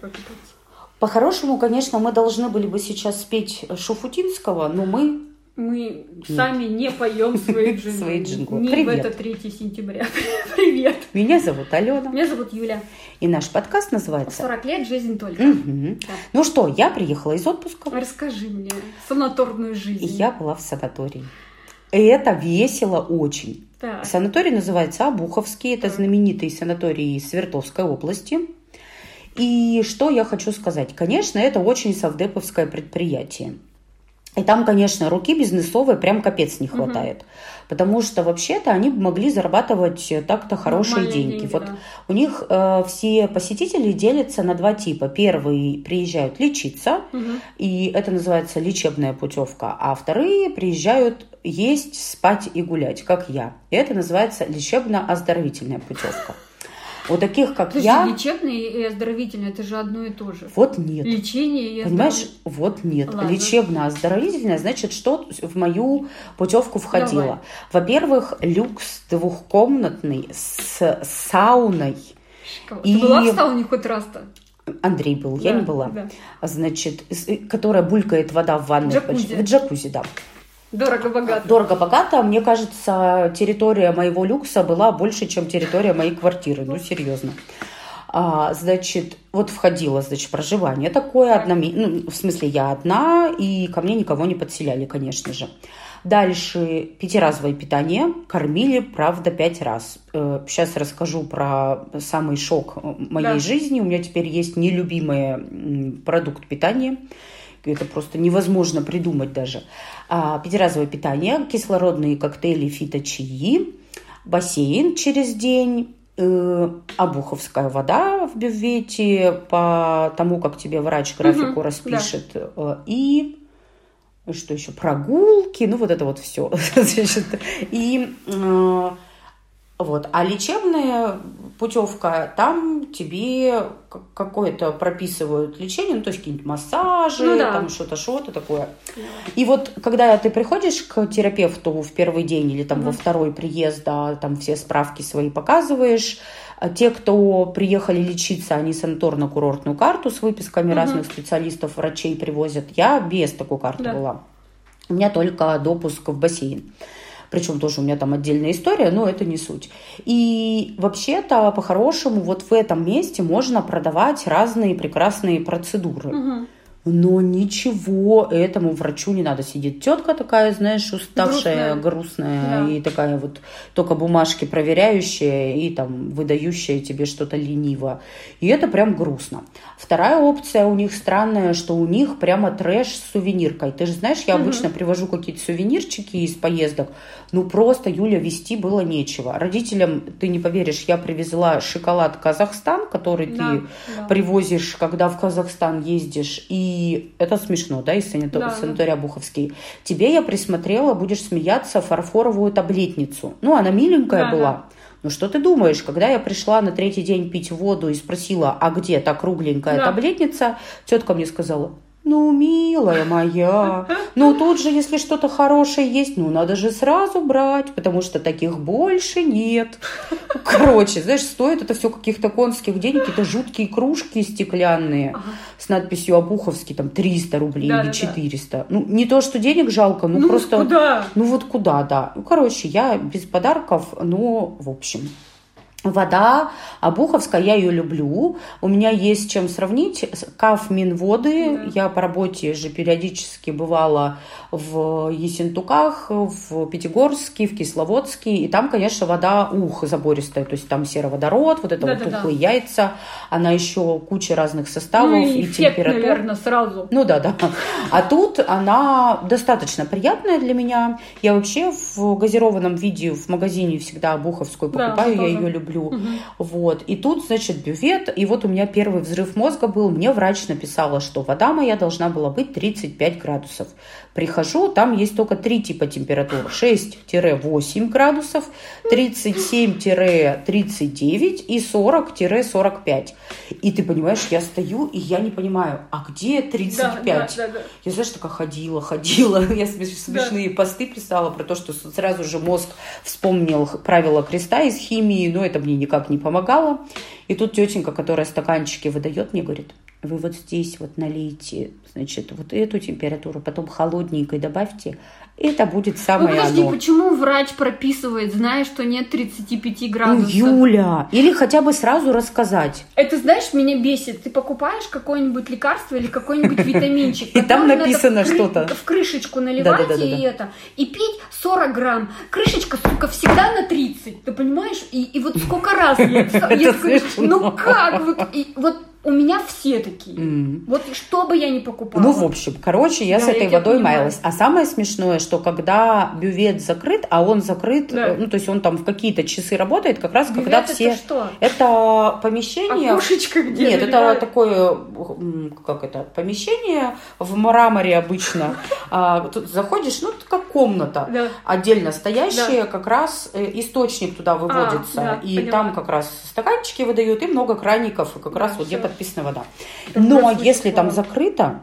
покататься. По-хорошему, конечно, мы должны были бы сейчас спеть Шуфутинского, но мы Мы сами не поем свои джинглы. Свои джинглы. Не в Привет. это 3 сентября. Привет. Меня зовут Алена, Меня зовут Юля. и наш подкаст называется 40 лет, жизнь только. Мгм. Да. Ну что, я приехала из отпуска, Расскажи мне санаторную жизнь. и я была в санатории. И это весело очень. Так. Санаторий называется Обуховский, это Так. знаменитый санаторий Свердловской области. И что я хочу сказать? Конечно, это очень совдеповское предприятие. И там, конечно, руки бизнесовой прям капец не хватает. Потому что вообще-то они могли зарабатывать так-то хорошие Нормальные деньги. деньги, Вот да. у них э, все посетители делятся на два типа. Первые приезжают лечиться, Мгм. и это называется лечебная путевка, а вторые приезжают есть, спать и гулять, как я. И это называется лечебно-оздоровительная путевка. У таких, как Слушай, я, лечебный и оздоровительный это же одно и то же. вот нет. Лечение и Понимаешь, вот нет. Ладно. Лечебно-оздоровительная, значит, что в мою путевку входило? Давай. Во-первых, люкс двухкомнатный с сауной. Шикарно. и- Ты была в сауне хоть раз-то? Андрей был, я Да, не была. да. Значит, которая булькает вода в ванной. Джакузи. В джакузи, да. Дорого-богато. Дорого-богато. Мне кажется, территория моего люкса была больше, чем территория моей квартиры. Ну, серьезно. А, значит, вот входило, значит, проживание такое, Так. одна, ну, в смысле, я одна, и ко мне никого не подселяли, конечно же. Дальше пятиразовое питание. Кормили, правда, пять раз. Сейчас расскажу про самый шок э, моей Да. жизни. У меня теперь есть нелюбимый продукт питания. Это просто невозможно придумать даже. А, пятиразовое питание, кислородные коктейли фиточаи, бассейн через день, э, обуховская вода в бювете по тому, как тебе врач графику Мгм, распишет. э, И что еще? Прогулки, ну вот это вот все. И э, вот. А лечебная путевка, там тебе какое-то прописывают лечение, ну, то есть какие-нибудь массажи, Ну да. там что-то, что-то такое. И вот когда ты приходишь к терапевту в первый день или там во Мгм. второй приезд, да, там все справки свои показываешь, а те, кто приехали лечиться, они санаторно-курортную карту с выписками Мгм. разных специалистов, врачей привозят. Я без такой карты Да. была. У меня только допуск в бассейн. Причем тоже у меня там отдельная история, но это не суть. И вообще-то, по-хорошему, вот в этом месте можно продавать разные прекрасные процедуры. Мгм. Но ничего этому врачу не надо. Сидит тетка такая, знаешь, уставшая, грустная, Грустная. Да. и такая вот только бумажки проверяющая и там выдающая тебе что-то лениво. И это прям грустно. Вторая опция у них странная, что у них прямо трэш с сувениркой. Ты же знаешь, я Мгм. обычно привожу какие-то сувенирчики из поездок. Ну просто, Юля, вести было нечего. Родителям, ты не поверишь, я привезла шоколад Казахстан, который ты Да, да. привозишь, когда в Казахстан ездишь, и это смешно, да, из санитор- Да, санатория Буховский. Тебе я присмотрела, будешь смеяться, фарфоровую таблетницу. Ну, она миленькая Да, была. да. Ну, что ты думаешь, когда я пришла на третий день пить воду и спросила, а где та кругленькая Да. таблетница, тетка мне сказала, ну, милая моя, ну тут же, если что-то хорошее есть, ну надо же сразу брать, потому что таких больше нет. Короче, знаешь, стоит это все каких-то конских денег, какие-то жуткие кружки стеклянные Ага. с надписью Обуховский, там 300 рублей Да, или да, да. 400. Ну, не то, что денег жалко, ну, Ну, просто... куда? Ну вот куда, да. Ну, короче, я без подарков, но в общем. Вода Обуховская, я ее люблю. У меня есть чем сравнить. Каф Минводы. Да. Я по работе же периодически бывала в Ессентуках, в Пятигорске, в Кисловодске. И там, конечно, вода ух забористая. То есть там сероводород, вот это вот Да-да-да. тухлые яйца. Она еще куча разных составов Ну и и эффект, температур. наверное, сразу. Ну да, да. А тут она достаточно приятная для меня. Я вообще в газированном виде в магазине всегда Буховскую Да, покупаю, я тоже. ее люблю. Мгм. Вот. И тут, значит, бювет. И вот у меня первый взрыв мозга был. Мне врач написала, что вода моя должна была быть 35 градусов. Прихожу, там есть только три типа температур. 6-8 градусов, 37-39 и 40-45. И ты понимаешь, я стою, и я не понимаю, а где 35? Да, да, да. Я, знаешь, такая ходила, ходила. Я смеш- смешные посты писала про то, что сразу же мозг вспомнил правила креста из химии, но это мне никак не помогало. И тут тетенька, которая стаканчики выдает, мне говорит, вы вот здесь вот налейте, значит, вот эту температуру, потом холодненькой добавьте, это будет Ну самое подожди, оно. почему врач прописывает, зная, что нет 35 Ну, градусов? Юля, или хотя бы сразу рассказать. Это, знаешь, меня бесит. Ты покупаешь какое-нибудь лекарство или какой-нибудь витаминчик. И там написано что-то. В крышечку наливать Да-да-да-да-да. и это. И пить 40 грамм. Крышечка, сука, всегда на 30. Ты понимаешь? И, и вот сколько раз я... Ну как? И вот у меня все такие. М. Вот что бы я ни покупала. Ну, в общем, короче, я Да, с я этой тебя водой понимаю. маялась. А самое смешное, что когда бювет закрыт, а он закрыт, Да. э, ну, то есть он там в какие-то часы работает, как раз Бювет когда это все... что? Это помещение... Окошечко где Нет, это наливают? такое, м, как это, помещение в мраморе обычно. А, Тут заходишь, ну, это как комната. Да. Отдельно стоящая, как раз э, источник туда выводится. да, и там как раз стаканчики выдают, и много краников, и как Да, раз вот где всё. Подписана вода. Но если там закрыто,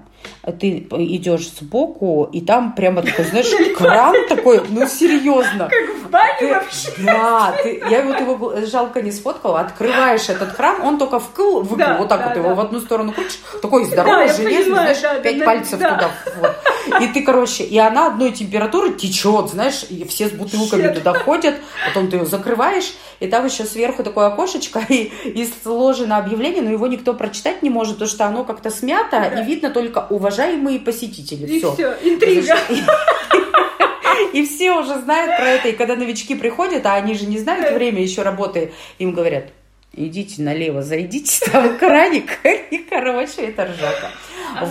ты идешь сбоку, и там прямо такой, знаешь, кран такой, ну серьезно. Как в бане Ты- вообще. да, ты, я вот его жалко не сфоткала. Открываешь этот кран, он только вкл, выкл, Да, вот так да, вот да. его в одну сторону крутишь, такой Да, здоровый, я железный, понимаю, знаешь, да, да, пять да, пальцев да. туда. вот. И ты, короче, и она одной температуры течет, знаешь, и все с бутылками туда ходят, потом ты ее закрываешь, и там еще сверху такое окошечко, и, и сложено объявление, но его никто прочитать не может, потому что оно как-то смято, Да. и видно только уважаемые посетители. И Все. все, интрига. И все уже знают про это. И когда новички приходят, а они же не знают время еще работы, им говорят, идите налево, зайдите, там краник. И, короче, это ржака.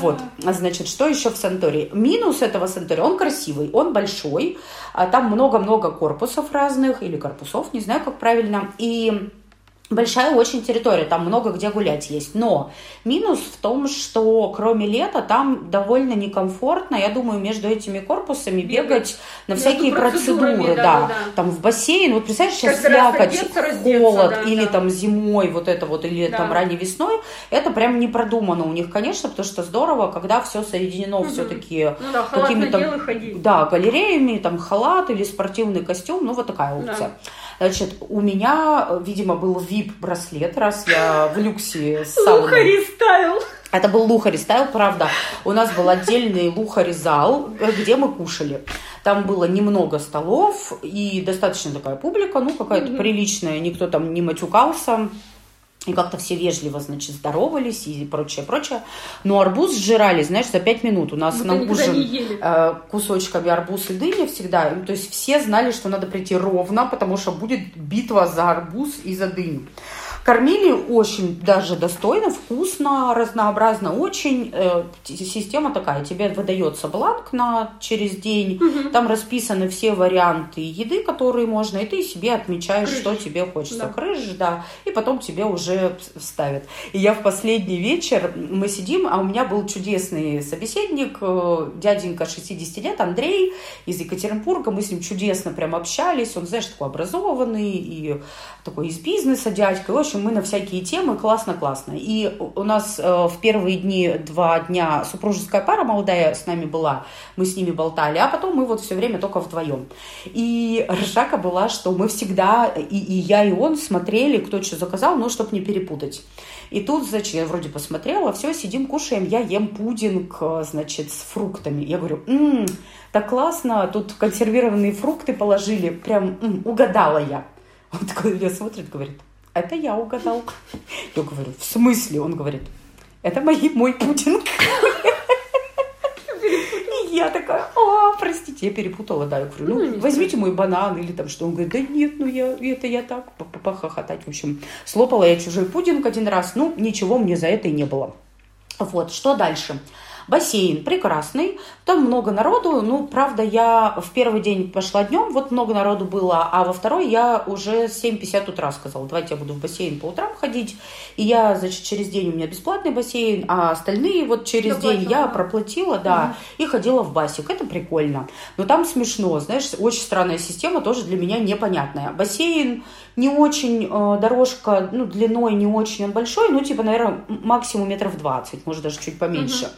Вот. Значит, что еще в санатории? Минус этого санатория, он красивый, он большой, а там много-много корпусов разных, или корпусов, не знаю, как правильно. И Большая очень территория, там много где гулять есть. Но минус в том, что кроме лета там довольно некомфортно, я думаю, между этими корпусами Бегать. бегать на всякие процедуры, да, да-да-да. Там в бассейн, вот представляешь, сейчас Каждый слякоть, раздеться, холод, да, или да. там зимой вот это вот, или Да. там ранней весной, это прям не продумано у них, конечно, потому что здорово, когда все соединено Мгм. все-таки Ну да, какими-то да, галереями, там халат или спортивный костюм, ну вот такая опция. Значит, у меня, видимо, был VIP-браслет, раз я в люксе с. Лухари ставил. Это был Лухари стайл, правда. У нас был отдельный Лухари зал, где мы кушали. Там было немного столов и достаточно такая публика, ну какая-то приличная, никто там не матюкался. И как-то все вежливо, значит, здоровались и прочее, прочее. Но арбуз сжирали, знаешь, за пять минут. У нас Будто на никогда ужин э, кусочками арбуз и дыня всегда. И, То есть все знали, что надо прийти ровно, потому что будет битва за арбуз и за дыню. Кормили очень даже достойно, вкусно, разнообразно очень. Э, система такая, тебе выдается бланк на через день, Мгм. там расписаны все варианты еды, которые можно, и ты себе отмечаешь, Крыш. что тебе хочется. Да. Крыш, да, и потом тебе уже ставят. И я в последний вечер, мы сидим, а у меня был чудесный собеседник, э, дяденька 60 лет, Андрей из Екатеринбурга, мы с ним чудесно прям общались, он, знаешь, такой образованный и такой из бизнеса дядька, в общем, мы на всякие темы, классно-классно. И у нас э, в первые дни, два дня супружеская пара молодая с нами была, мы с ними болтали, а потом мы вот все время только вдвоем. И ржака была, что мы всегда, и, и я, и он смотрели, кто что заказал, ну, чтобы не перепутать. И тут, значит, я вроде посмотрела, все, сидим, кушаем, я ем пудинг, э, значит, с фруктами. Я говорю, «М, так классно, тут консервированные фрукты положили, прям м, угадала я. Он такой меня смотрит, говорит, это я угадал. Я говорю, в смысле? Он говорит, это мои, мой пудинг. И я такая, о, простите, я перепутала, да. Я говорю, Ну, ну, возьмите мой банан или там что. Он говорит, да нет, ну я, это я так, по- по- похохотать. В общем, слопала я чужой пудинг один раз, ну, ничего мне за это и не было. Вот, что дальше? Бассейн прекрасный, там много народу, ну, правда, я в первый день пошла днем, вот много народу было, а во второй я уже 7.50 утра сказала, давайте я буду в бассейн по утрам ходить, и я, значит, через день у меня бесплатный бассейн, а остальные вот через Доплатила, день я проплатила, да, и ходила в басик, это прикольно, но там смешно, знаешь, очень странная система, тоже для меня непонятная. Бассейн не очень, э, дорожка, ну, длиной не очень он большой, ну, типа, наверное, максимум метров 20, может, даже чуть поменьше.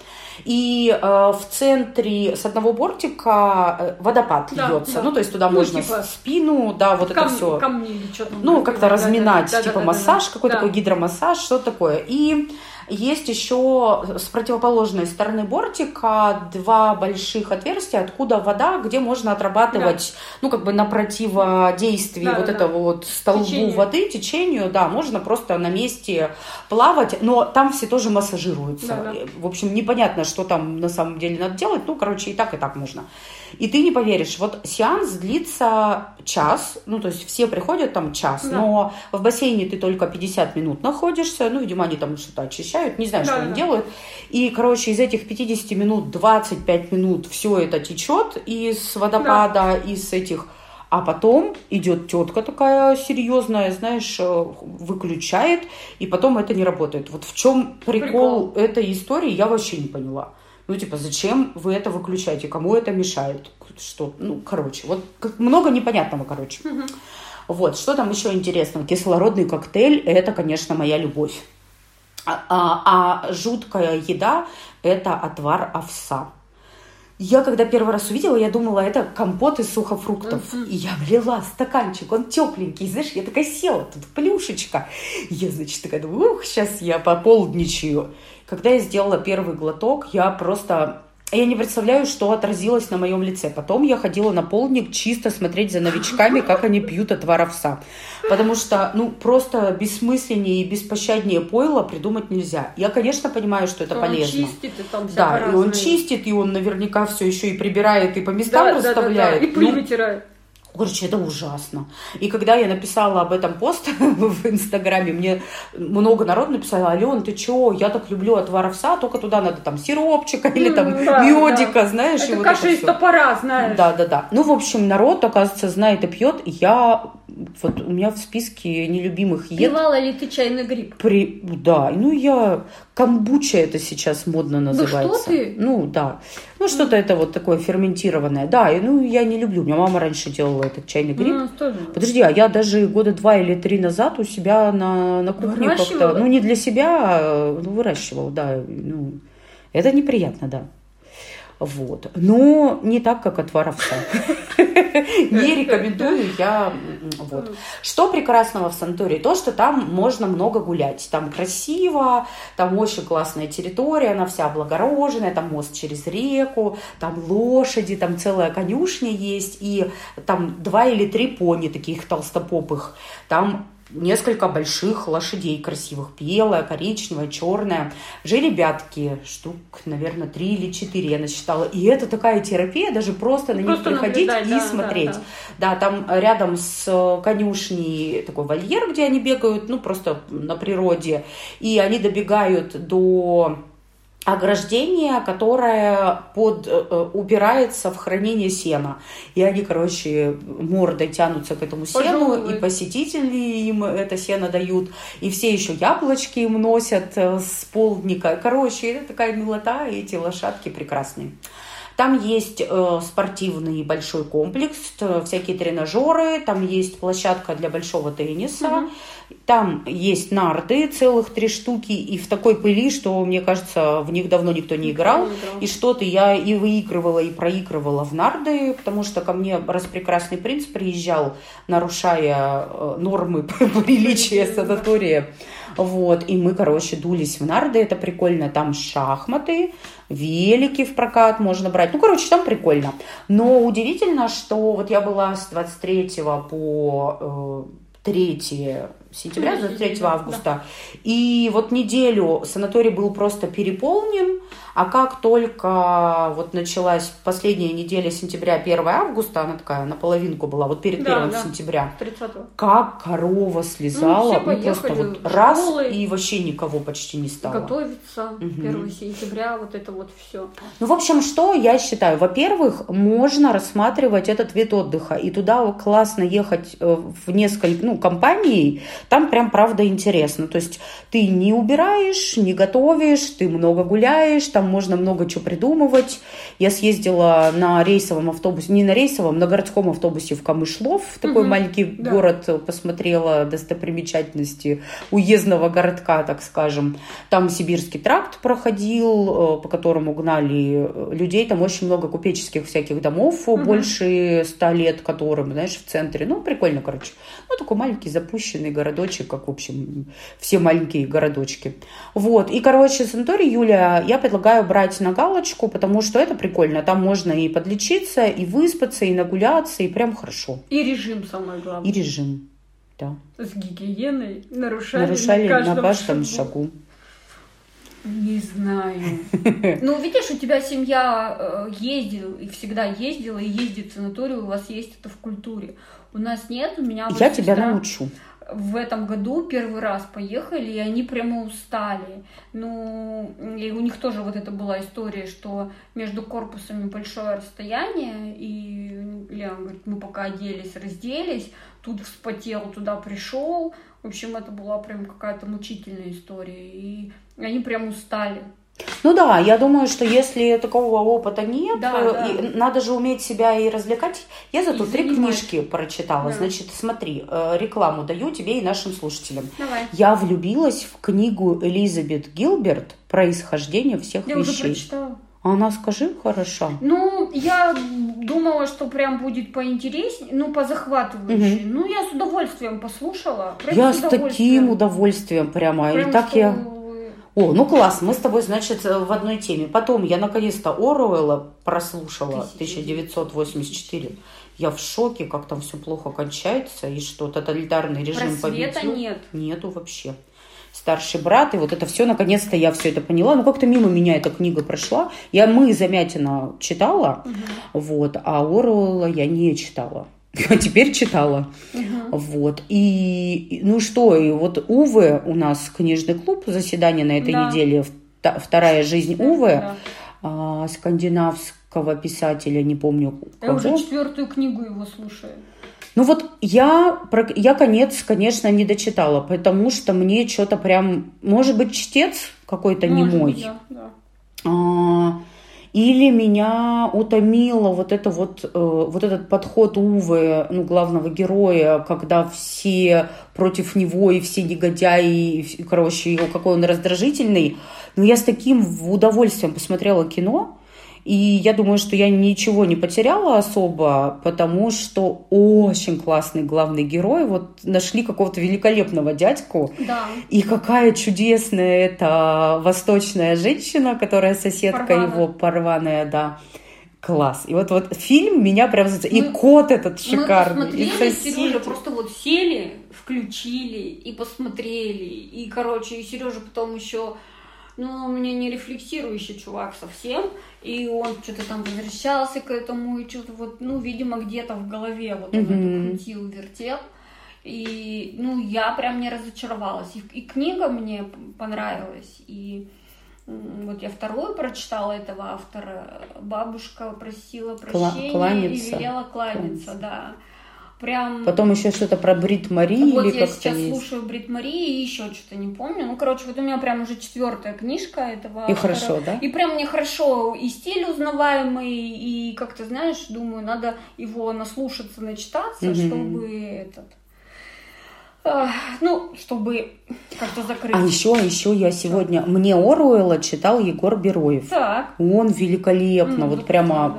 И э, в центре с одного бортика э, водопад Да, льется. да. Ну, то есть туда Ну, можно типа, спину, да, вот это Кам- все. Камни или что там. Ну, как-то Да, разминать, да, да, типа да, да, массаж, да. какой-то Да. такой гидромассаж, что такое. И Есть еще с противоположной стороны бортика два больших отверстия, откуда вода, где можно отрабатывать, да. ну, как бы на противодействии да, вот да, этого да. вот столбу Течение. воды, течению, да, можно просто на месте плавать, но там все тоже массажируются. Да, да. В общем, непонятно, что там на самом деле надо делать, ну, короче, и так, и так можно. И ты не поверишь, вот сеанс длится час, ну, то есть все приходят там час, да. но в бассейне ты только 50 минут находишься, ну, видимо, они там что-то очищают, не знаю, да, что да. они делают. И, короче, из этих 50 минут 25 минут все это течет из водопада, да. из этих а потом идет тетка такая серьезная, знаешь, э, выключает, и потом это не работает. Вот в чем прикол, прикол. этой истории, я вообще не поняла. Ну, типа, зачем вы это выключаете? Кому это мешает? Что? Ну, короче, вот много непонятного, короче. Угу. Вот, что там еще интересного? Кислородный коктейль – это, конечно, моя любовь. А, а, а жуткая еда – это отвар овса. Я когда первый раз увидела, я думала, это компот из сухофруктов. Mm-hmm. И я влила стаканчик, он тепленький, знаешь, я такая села, тут плюшечка. Я, значит, такая думаю, ух, сейчас я пополдничаю. Когда я сделала первый глоток, я просто я не представляю, что отразилось на моем лице. Потом я ходила на полдник чисто смотреть за новичками, как они пьют отвар овса. Потому что, ну, просто бессмысленнее и беспощаднее пойла придумать нельзя. Я, конечно, понимаю, что это он полезно. Он чистит, и там Да, и он чистит, и он наверняка все еще и прибирает, и по местам да, расставляет. Да, да, да. И пыль ну, вытирает. Короче, это ужасно. И когда я написала об этом пост в Инстаграме, мне много народу написало, Ален, ты чё, я так люблю отвар овса, только туда надо там сиропчика или там да, медика, да. знаешь. Это вот каша из топора, знаешь. Да, да, да. Ну, в общем, народ, оказывается, знает и пьет. Я вот у меня в списке нелюбимых ед... Пивала ли ты чайный гриб? При... Да, ну я... Камбуча это сейчас модно называется. Да что ты? Ну, да. Ну, что-то mm. это вот такое ферментированное. Да, и, ну, я не люблю. У меня мама раньше делала этот чайный гриб. Ну, тоже. Подожди, а я даже года два или три назад у себя на, на кухне как-то... Ну, не для себя, а, ну, выращивал, да. Ну, это неприятно, да. Вот. Но не так, как отвар овса. Не рекомендую я. Вот. Что прекрасного в Сантории? То, что там можно много гулять. Там красиво, там очень классная территория, она вся облагороженная, там мост через реку, там лошади, там целая конюшня есть, и там два или три пони таких толстопопых. Там несколько больших лошадей красивых, белая, коричневая, черная. Жеребятки, штук, наверное, три или четыре я насчитала. И это такая терапия, даже просто на них приходить и да, смотреть. Да, да. да, там рядом с конюшней такой вольер, где они бегают, ну, просто на природе. И они добегают до ограждение, которое под, э, э, упирается в хранение сена. И они, короче, мордой тянутся к этому сену, Пожалуй. и посетители им это сено дают, и все еще яблочки им носят э, с полдника. Короче, это такая милота, и эти лошадки прекрасные. Там есть э, спортивный большой комплекс, всякие тренажеры, там есть площадка для большого тенниса, угу. там есть нарды, целых три штуки, и в такой пыли, что, мне кажется, в них давно никто не играл. Не играл. И что-то я и выигрывала, и проигрывала в нарды, потому что ко мне раз прекрасный принц приезжал, нарушая э, нормы приличия санатория. Вот, и мы, короче, дулись в нарды, это прикольно. Там шахматы, велики в прокат можно брать. Ну, короче, там прикольно. Но удивительно, что вот я была с 23 по 3 э, сентября, 23 августа, да. и вот неделю санаторий был просто переполнен, а как только вот началась последняя неделя сентября, 1 августа, она такая наполовинку была, вот перед да, 1 да, сентября, 30 как корова слезала, ну, ну просто вот раз, и вообще никого почти не стало. Готовиться, угу. 1 сентября, вот это вот все. Ну, в общем, что я считаю? Во-первых, можно рассматривать этот вид отдыха, и туда классно ехать э, в несколько, ну, компаний, там прям правда интересно. То есть ты не убираешь, не готовишь, ты много гуляешь, там можно много чего придумывать. Я съездила на рейсовом автобусе, не на рейсовом, на городском автобусе в Камышлов, такой угу, маленький да. город, посмотрела достопримечательности уездного городка, так скажем. Там Сибирский тракт проходил, э, по которому гнали людей. Там очень много купеческих всяких домов, угу. больше ста лет которым, знаешь, в центре. Ну, прикольно, короче. Ну, такой маленький запущенный город городочек, как, в общем, все маленькие городочки. Вот. И, короче, санаторий Юля я предлагаю брать на галочку, потому что это прикольно. Там можно и подлечиться, и выспаться, и нагуляться, и прям хорошо. И режим самое главное. И режим, да. С гигиеной нарушали, Нарушали на каждом, на каждом шагу. шагу. Не знаю. Ну, видишь, у тебя семья э, ездила и всегда ездила и ездит в санаторий, у вас есть это в культуре. У нас нет, у меня вот Я тебя сестра научу. В этом году первый раз поехали, и они прямо устали. Ну, и у них тоже вот это была история, что между корпусами большое расстояние, и Леон говорит, мы пока оделись, разделись, тут вспотел, туда пришел. В общем, это была прям какая-то мучительная история, и они прям устали. Ну да, я думаю, что если такого опыта нет, Да, э, да. надо же уметь себя и развлекать. Я зато И три занимать. книжки прочитала. Да. Значит, смотри, э, рекламу даю тебе и нашим слушателям. Давай. Я влюбилась в книгу Элизабет Гилберт «Происхождение всех Я уже вещей». прочитала. А Она, скажи, хороша. Ну, я думала, что прям будет поинтереснее, ну, позахватывающе. Ну, я с удовольствием послушала. Я с с таким удовольствием. удовольствием прямо. Прям и так что- я... О, ну класс, мы с тобой, значит, э, в одной теме. Потом я наконец-то Оруэлла прослушала, 1984. Я в шоке, как там все плохо кончается, и что тоталитарный режим Просвета победил. нет. Нету вообще. Старший брат, и вот это все, наконец-то я все это поняла. Ну, как-то мимо меня эта книга прошла. Я «Мы» Замятина читала, вот, а Оруэлла я не читала. А теперь читала. Мгм. Вот. И, ну что, и вот Увы, у нас книжный клуб, заседание на этой Да. неделе, вторая жизнь Увы, Да. а, скандинавского писателя, не помню Я уже кого. четвертую книгу его слушаю. Ну вот я, я конец, конечно, не дочитала, потому что мне что-то прям, может быть, чтец какой-то не мой. да, да. А, Или меня утомило вот это вот, э, вот этот подход Увы, ну, главного героя, когда все против него и все негодяи, и, короче, его какой он раздражительный. Но я с таким удовольствием посмотрела кино, и я думаю, что я ничего не потеряла особо, потому что очень классный главный герой. Вот нашли какого-то великолепного дядьку, Да. и какая чудесная эта восточная женщина, которая соседка Парвана. его, парваная, да. Класс. И вот, вот фильм меня прям... зац- И Мы- кот этот Мы шикарный. и посмотрели, соседи. Сережа просто вот сели, включили и посмотрели. И, короче, и Сережа потом еще, ну, у меня не рефлексирующий чувак совсем. И он что-то там возвращался к этому, и что-то вот, ну, видимо, где-то в голове вот он Мгм. это крутил, вертел. И, ну, я прям не разочаровалась. И, и книга мне понравилась. И вот я вторую прочитала этого автора. Бабушка просила прощения кланяться. и велела кланяться, да. Прям... Потом еще что-то про Брит Мари вот или я сейчас есть. слушаю Брит Мари и еще что-то не помню. Ну, короче, вот у меня прям уже четвертая книжка этого И автора. хорошо, да? И прям мне хорошо, и стиль узнаваемый, и как-то, знаешь, думаю, надо его наслушаться, начитаться, Мгм. чтобы этот... а, ну, чтобы как-то закрыть. А еще, еще я сегодня... Мне Оруэлла читал Егор Бероев. Так. Он великолепно, М, вот вот прямо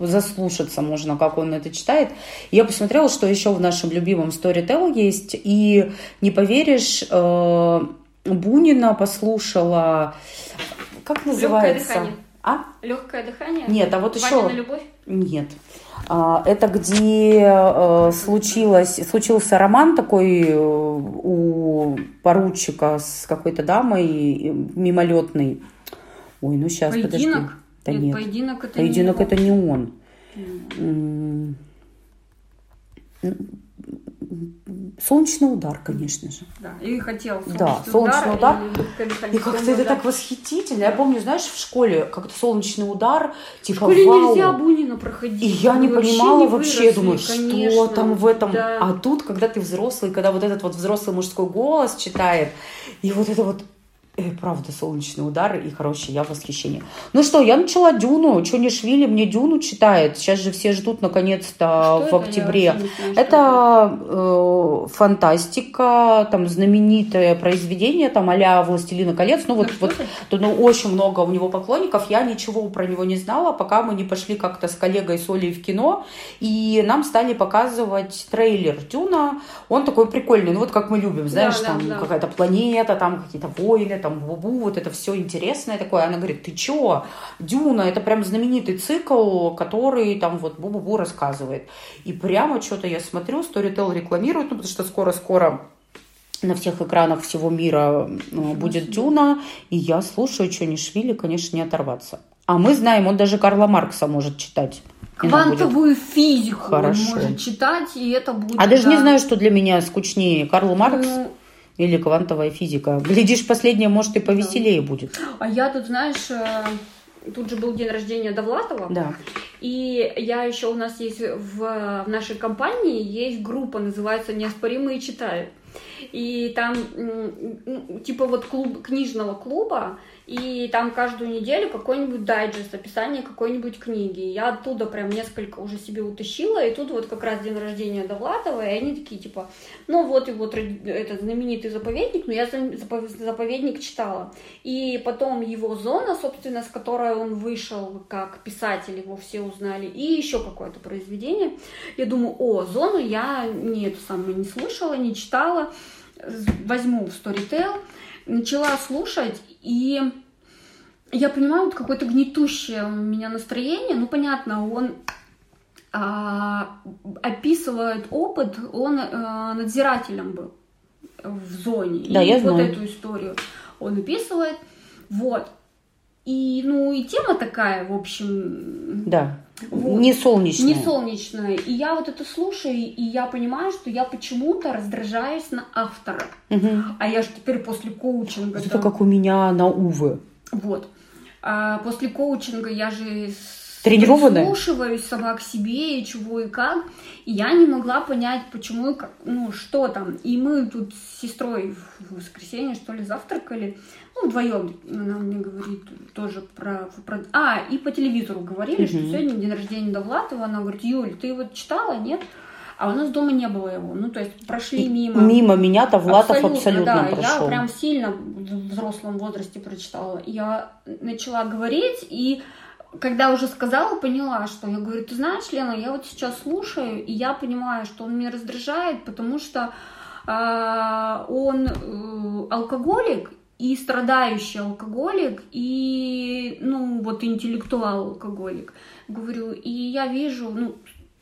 заслушаться можно, как он это читает. Я посмотрела, что еще в нашем любимом Storytel есть, и не поверишь, э, Бунина послушала, как называется? дыхание. А? Легкое дыхание? Нет, а вот Ванина еще- любовь? Нет. А, Это где э, случилось, случился роман такой э, у поручика с какой-то дамой мимолетный. Ой, ну сейчас, подожди. Поединок? Да нет. поединок это Поединок не это не он. М. Солнечный удар, конечно же. Да, и хотел Да, солнечный удар. и легкое дыхание. И как-то это так восхитительно. Я помню, знаешь, в школе как-то солнечный удар, В типа школе вау. нельзя Бунина проходить. И я не Мы вообще понимала не вообще, выросли, думаю, что конечно. там в этом. Да. А тут, когда ты взрослый, когда вот этот вот взрослый мужской голос читает, и вот это вот э, правда, солнечный удар и, короче, я в восхищении. Ну что, я начала Дюну. Чонишвили мне Дюну читает. Сейчас же все ждут, наконец-то, в октябре. это э, фантастика, там, знаменитое произведение, там, а «Властелина колец». Ну, вот, ну, вот ну, очень много у него поклонников. Я ничего про него не знала, пока мы не пошли как-то с коллегой с Олей в кино, и нам стали показывать трейлер Дюна. Он такой прикольный, ну, вот как мы любим, знаешь, да, там да, да. какая-то планета, там какие-то войны, там бубу, вот это все интересное такое. Она говорит, ты чё? Дюна, это прям знаменитый цикл, который там вот бу-бу-бу рассказывает. И прямо что-то я смотрю, Storytel рекламирует, ну, потому что скоро-скоро на всех экранах всего мира э, будет Дюна, и я слушаю Чонишвили, конечно, не оторваться. А мы знаем, он даже Карла Маркса может читать. Квантовую физику Хорошо. он может читать, и это будет... А даже да. не знаю, что для меня скучнее, Карл Маркс ну, или квантовая физика. Глядишь, последнее, может, и повеселее да. будет. А я тут, знаешь, э, тут же был день рождения Довлатова. Да. И я еще у нас есть в, в нашей компании есть группа, называется «Неоспоримые читают». И там типа вот клуб, книжного клуба, и там каждую неделю какой-нибудь дайджест, описание какой-нибудь книги. Я оттуда прям несколько уже себе утащила, и тут вот как раз день рождения Довлатова, и они такие, типа, ну вот и вот этот знаменитый заповедник, но я заповедник читала. И потом его зона, собственно, с которой он вышел как писатель, его все узнали, и еще какое-то произведение. Я думаю, о, зону я не эту самую не слышала, не читала, возьму в Storytel, начала слушать, и я понимаю, вот какое-то гнетущее у меня настроение. Ну, понятно, он а, описывает опыт, он а, надзирателем был в зоне. Да, и я вот знаю. эту историю он описывает. Вот. И, ну, и тема такая, в общем... Да, вот, не солнечная. Не солнечная. И я вот это слушаю, и я понимаю, что я почему-то раздражаюсь на автора. Угу. А я же теперь после коучинга... Это там... как у меня на Увы. Вот. А после коучинга я же тренированная? Слушиваюсь сама к себе и чего и как. И я не могла понять, почему, как, ну, что там. И мы тут с сестрой в воскресенье, что ли, завтракали. Ну, вдвоем она мне говорит тоже про... про... А, и по телевизору говорили, угу. что сегодня день рождения Довлатова. Она говорит, Юль, ты вот читала, нет? А у нас дома не было его. Ну, то есть прошли мимо. Мимо меня Довлатов абсолютно, абсолютно да, прошел. Я прям сильно в взрослом возрасте прочитала. Я начала говорить, и когда уже сказала, поняла, что я говорю, ты знаешь, Лена, я вот сейчас слушаю, и я понимаю, что он меня раздражает, потому что э, он э, алкоголик, и страдающий алкоголик, и, ну, вот интеллектуал алкоголик. Говорю, и я вижу, ну,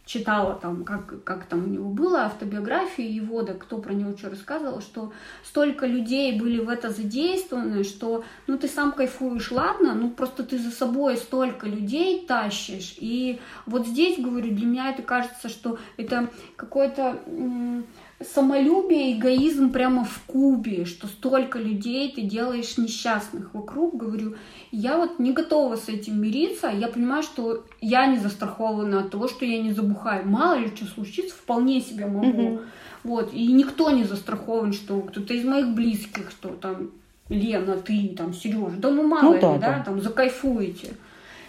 читала там, как, как там у него было, автобиографию его, да кто про него что рассказывал, что столько людей были в это задействованы, что, ну, ты сам кайфуешь, ладно, ну, просто ты за собой столько людей тащишь, и вот здесь, говорю, для меня это кажется, что это какой-то самолюбие, эгоизм прямо в кубе, что столько людей ты делаешь несчастных вокруг, говорю, я вот не готова с этим мириться, я понимаю, что я не застрахована от того, что я не забухаю, мало ли что случится, вполне себе могу, mm-hmm. вот, и никто не застрахован, что кто-то из моих близких, что там Лена, ты, там, Сережа, да ну мало ну, ли, да, да, там, закайфуете.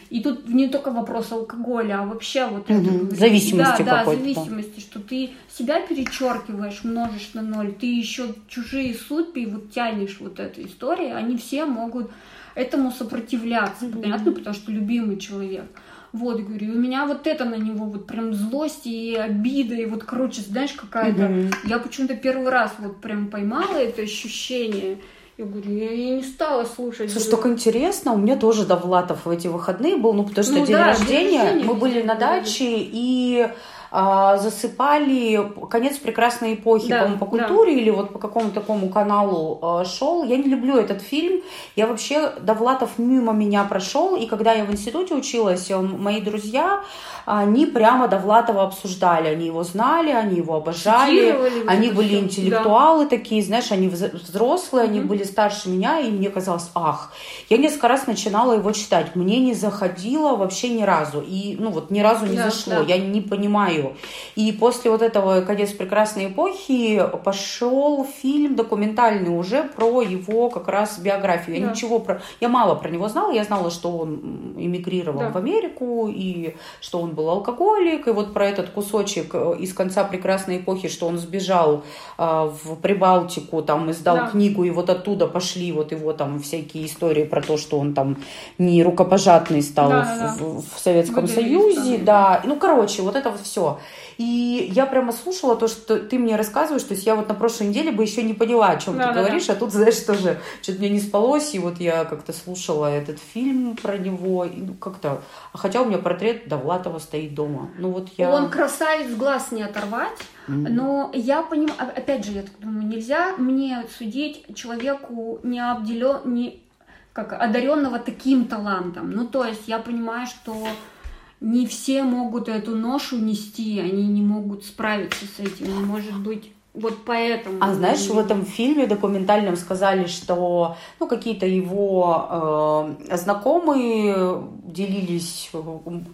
И тут не только вопрос алкоголя, а вообще вот угу. это... Зависимости да, да, зависимости, что ты себя перечеркиваешь, множишь на ноль, ты еще чужие судьбы вот тянешь вот эту историю, они все могут этому сопротивляться, угу. понятно, потому что любимый человек. Вот, говорю, у меня вот это на него вот прям злость и обида, и вот, короче, знаешь, какая-то... Угу. Я почему-то первый раз вот прям поймала это ощущение. Я говорю, я, я не стала слушать. Слушай, только интересно, у меня тоже Довлатов в эти выходные был, ну, потому что ну, день, да, рождения, день рождения, мы были на даче, и засыпали конец прекрасной эпохи, да, по-моему, по культуре да. или вот по какому-то такому каналу а, шел. Я не люблю этот фильм. Я вообще Довлатов мимо меня прошел, и когда я в институте училась, мои друзья, они прямо Довлатова обсуждали, они его знали, они его обожали, они были все. интеллектуалы да. такие, знаешь, они взрослые, они mm-hmm. были старше меня, и мне казалось, ах, я несколько раз начинала его читать, мне не заходило вообще ни разу, и ну вот ни разу не да, зашло, да. я не понимаю знаю. И после вот этого «Конец прекрасной эпохи» пошел фильм документальный уже про его как раз биографию. Я да. ничего про... Я мало про него знала. Я знала, что он эмигрировал да. в Америку, и что он был алкоголик. И вот про этот кусочек из «Конца прекрасной эпохи», что он сбежал э, в Прибалтику, там издал да. книгу, и вот оттуда пошли вот его там всякие истории про то, что он там не рукопожатный стал да, в, да. в, в Советском Выделили Союзе. Да. Ну, короче, вот это вот все. И я прямо слушала то, что ты мне рассказываешь, то есть я вот на прошлой неделе бы еще не поняла, о чем да, ты да, говоришь, да. а тут, знаешь, тоже что-то мне не спалось, и вот я как-то слушала этот фильм про него, и ну, как-то, а хотя у меня портрет Довлатова стоит дома. Ну вот я... Он красавец, глаз не оторвать, но я понимаю, опять же, я так думаю, нельзя мне судить человеку не обделен, не как одаренного таким талантом. Ну, то есть я понимаю, что не все могут эту ношу нести, они не могут справиться с этим. Может быть, вот поэтому. А знаешь, в этом фильме документальном сказали, что ну, какие-то его э, знакомые делились э,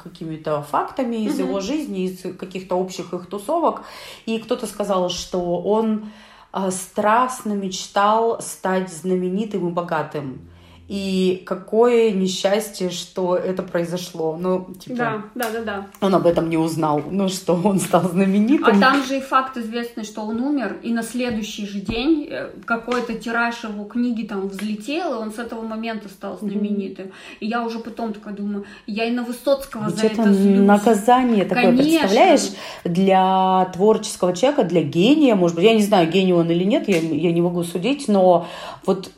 какими-то фактами из угу. его жизни, из каких-то общих их тусовок, и кто-то сказал, что он э, страстно мечтал стать знаменитым и богатым. И какое несчастье, что это произошло. Ну, типа, да, да, да, да. Он об этом не узнал, ну что он стал знаменитым. А там же и факт известный, что он умер, и на следующий же день э, какой-то тираж его книги там взлетел, и он с этого момента стал знаменитым. Mm-hmm. И я уже потом такая думаю, я и на Высоцкого Ведь за это, это злюсь. наказание такое, Конечно. представляешь, для творческого человека, для гения, может быть, я не знаю, гений он или нет, я, я не могу судить, но вот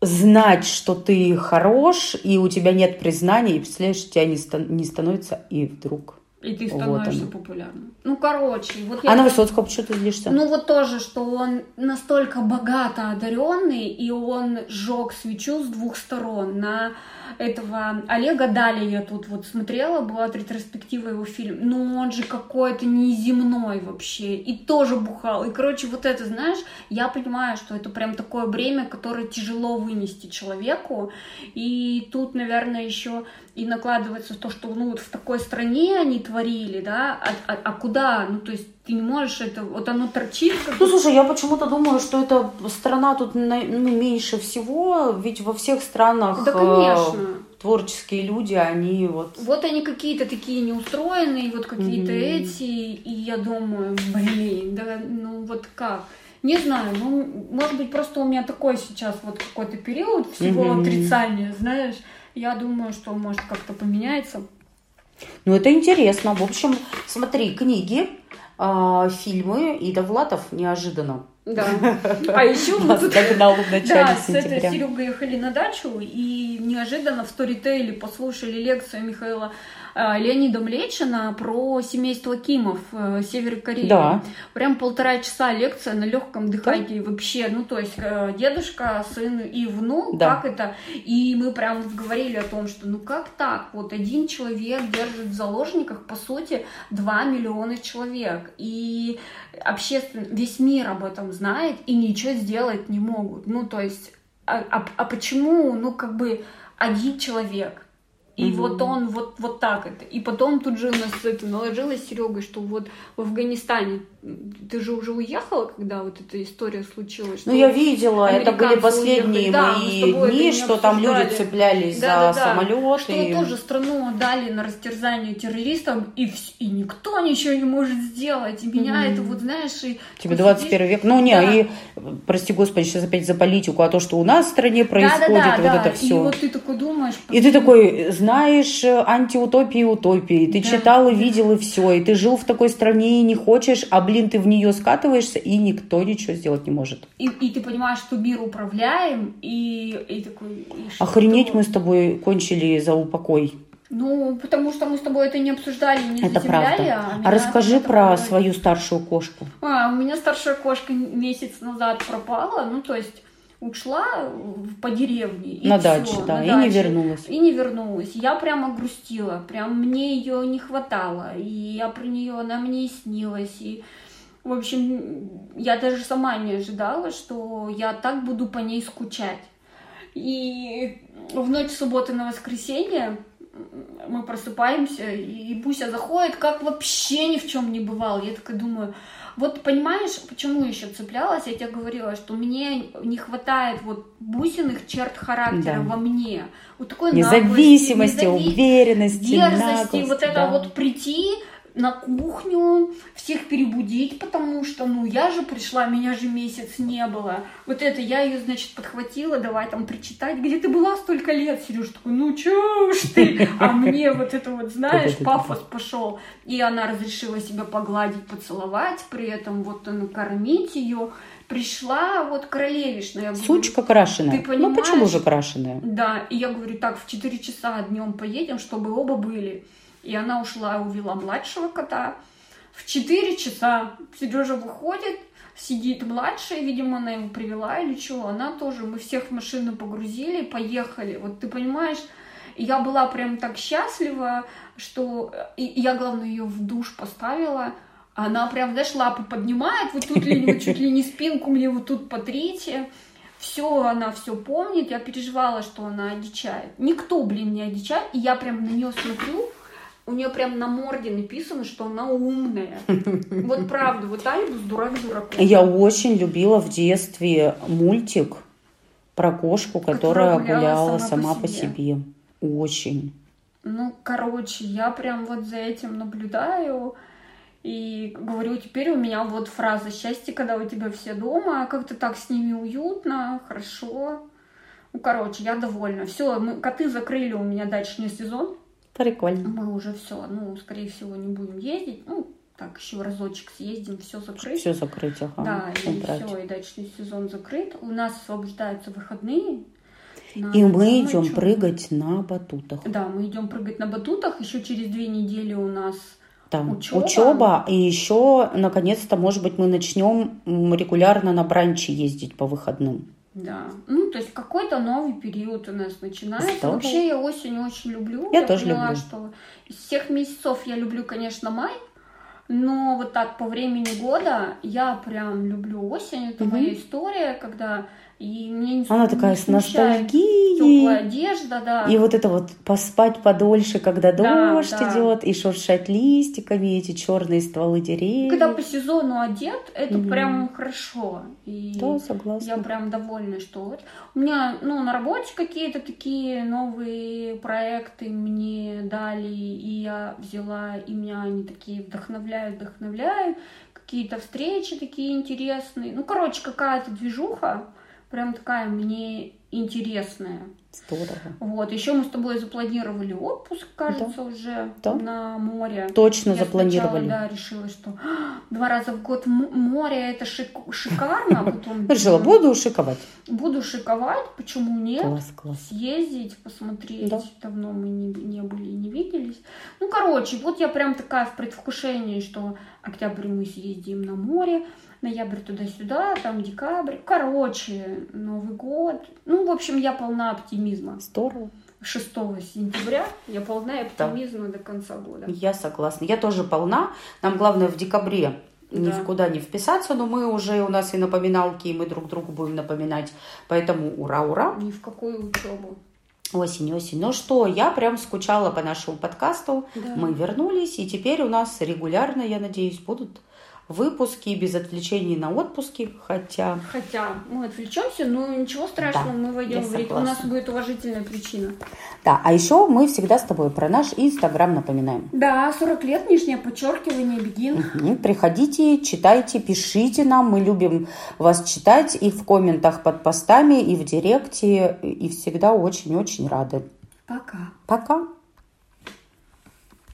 знать, что ты хорош, и у тебя нет признания, и представляешь, тебя не, ста- не становится, и вдруг и ты становишься вот популярным. Ну, короче, вот я... А на Высоцкого почему ты злишься? Ну, вот тоже, что он настолько богато одаренный, и он сжег свечу с двух сторон. На этого Олега Дали я тут вот смотрела, была ретроспектива его фильм. Ну, он же какой-то неземной вообще. И тоже бухал. И, короче, вот это, знаешь, я понимаю, что это прям такое бремя, которое тяжело вынести человеку. И тут, наверное, еще и накладывается то, что ну вот в такой стране они творили, да, а, а, а куда, ну то есть ты не можешь это, вот оно торчит. Как ну слушай, я почему-то думаю, что эта страна тут ну, меньше всего, ведь во всех странах. Да, конечно. Э, творческие люди, они вот... Вот они какие-то такие неустроенные, вот какие-то mm-hmm. эти, и я думаю, блин, да ну вот как? Не знаю, ну, может быть, просто у меня такой сейчас вот какой-то период всего mm-hmm. отрицания, знаешь, я думаю, что может как-то поменяется. Ну, это интересно. В общем, смотри, книги, э, фильмы и Довлатов неожиданно. Да. А еще мы тут... догнал в начале да, сентября. с этой Серегой ехали на дачу и неожиданно в сторителе послушали лекцию Михаила Леонидом Лечина про семейство Кимов э, Север Кореи. Да. Прям полтора часа лекция на легком дыхании да. вообще. Ну, то есть э, дедушка, сын и внук, да. как это. И мы прям говорили о том, что ну как так? Вот один человек держит в заложниках, по сути, 2 миллиона человек. И общественно, весь мир об этом знает и ничего сделать не могут. Ну, то есть, а, а, а почему, ну, как бы, один человек и угу. вот он вот, вот так это. И потом тут же у нас это наложилось с Серегой, что вот в Афганистане ты же уже уехала, когда вот эта история случилась? Ну, я видела, это были последние да, мои дни, что там люди цеплялись да, за да, самолет. Что и... тоже страну отдали на растерзание террористам, и, и никто ничего не может сделать. И меня mm-hmm. это вот, знаешь... И, Тебе 21 век. Ну, не, да. и, прости господи, сейчас опять за политику, а то, что у нас в стране происходит, да, да, да, вот да. это все. И вот ты такой думаешь... И ты такой, знаешь, антиутопии утопии, ты да. читал и видел, и все, и ты жил в такой стране и не хочешь, а блин, ты в нее скатываешься, и никто ничего сделать не может. И, и ты понимаешь, что мир управляем, и, и такой... И Охренеть мы с тобой кончили за упокой. Ну, потому что мы с тобой это не обсуждали, не Это правда. А, а расскажи про говорит. свою старшую кошку. А, у меня старшая кошка месяц назад пропала, ну, то есть ушла по деревне. И на все, даче, да, на и даче, не вернулась. И не вернулась. Я прямо грустила, прям мне ее не хватало, и я про нее, она мне снилась, и в общем, я даже сама не ожидала, что я так буду по ней скучать. И в ночь субботы на воскресенье мы просыпаемся, и Буся заходит, как вообще ни в чем не бывал. Я такая думаю, вот понимаешь, почему еще цеплялась? Я тебе говорила, что мне не хватает вот бусиных черт характера да. во мне. Вот такой независимости, наглости, уверенности, дерзости, наглости, вот это да. вот прийти на кухню, всех перебудить, потому что, ну, я же пришла, меня же месяц не было. Вот это я ее, значит, подхватила, давай там причитать, где ты была столько лет, Сережа такой, ну, чё уж ты, а мне вот это вот, знаешь, пафос пошел. И она разрешила себя погладить, поцеловать, при этом вот накормить ее. Пришла вот королевишна. Сучка крашеная. Ты понимаешь? Ну, почему же крашеная? Да, и я говорю, так, в 4 часа днем поедем, чтобы оба были. И она ушла увела младшего кота. В 4 часа Сережа выходит, сидит младшая, видимо, она его привела или что. Она тоже, мы всех в машину погрузили, поехали. Вот ты понимаешь, я была прям так счастлива, что и я, главное, ее в душ поставила. Она прям, знаешь, лапы поднимает, вот тут ли, вот чуть ли не спинку мне вот тут потрите. Все, она все помнит. Я переживала, что она одичает. Никто, блин, не одичает. И я прям на нее смотрю, у нее прям на морде написано, что она умная. Вот правда, вот Альбус дурак дурак. Я очень любила в детстве мультик про кошку, которая, которая гуляла, сама, сама по, себе. по себе. Очень. Ну, короче, я прям вот за этим наблюдаю. И говорю, теперь у меня вот фраза «Счастье, когда у тебя все дома», как-то так с ними уютно, хорошо. Ну, короче, я довольна. Все, мы, коты закрыли у меня дачный сезон. Прикольно. Мы уже все, ну, скорее всего, не будем ездить. Ну, так, еще разочек съездим, все закрыть. Все закрыть, ага. Да, и все, и дачный сезон закрыт. У нас освобождаются выходные. И мы идем ночью. прыгать на батутах. Да, мы идем прыгать на батутах. Еще через две недели у нас да. учеба. учеба. И еще, наконец-то, может быть, мы начнем регулярно на бранчи ездить по выходным. Да. Ну, то есть какой-то новый период у нас начинается. Здорово. Вообще я осень очень люблю. Я, я тоже поняла, люблю. что из всех месяцев я люблю, конечно, май. Но вот так по времени года я прям люблю осень. Это угу. моя история, когда и мне не Она такая с ностальгией. Одежда, да. И вот это вот поспать подольше, когда да, дождь да. идет, и шуршать листиками эти черные стволы деревьев. Когда по сезону одет, это mm. прям хорошо. И да, согласна. Я прям довольна, что вот. У меня, ну, на работе какие-то такие новые проекты мне дали, и я взяла, и меня они такие вдохновляют, вдохновляют. Какие-то встречи такие интересные. Ну, короче, какая-то движуха прям такая мне интересная. Здорово. Вот, еще мы с тобой запланировали отпуск, кажется, да. уже да. на море. Точно Я запланировали. Сначала, да, решила, что «А, два раза в год море это шик шикарно. А потом решила, буду шиковать. Буду шиковать, почему нет? Класс, класс. Съездить, посмотреть. Да. Давно мы не, не были и не виделись. Ну, короче, вот я прям такая в предвкушении, что октябрь мы съездим на море, ноябрь туда-сюда, там декабрь. Короче, Новый год. Ну, в общем, я полна оптимизма. Здорово. 6 сентября я полна оптимизма да. до конца года. Я согласна. Я тоже полна. Нам главное в декабре да. никуда не вписаться, но мы уже, у нас и напоминалки, и мы друг другу будем напоминать. Поэтому ура-ура. Ни в какую учебу. Осень, осень. Ну что, я прям скучала по нашему подкасту. Да. Мы вернулись, и теперь у нас регулярно, я надеюсь, будут выпуски без отвлечений на отпуски, хотя... Хотя мы отвлечемся, но ничего страшного, да, мы войдем в ритм, у нас будет уважительная причина. Да, а еще мы всегда с тобой про наш Инстаграм напоминаем. Да, 40 лет, нижнее подчеркивание, бегин. Угу. Приходите, читайте, пишите нам, мы любим вас читать и в комментах под постами, и в директе, и всегда очень-очень рады. Пока. Пока.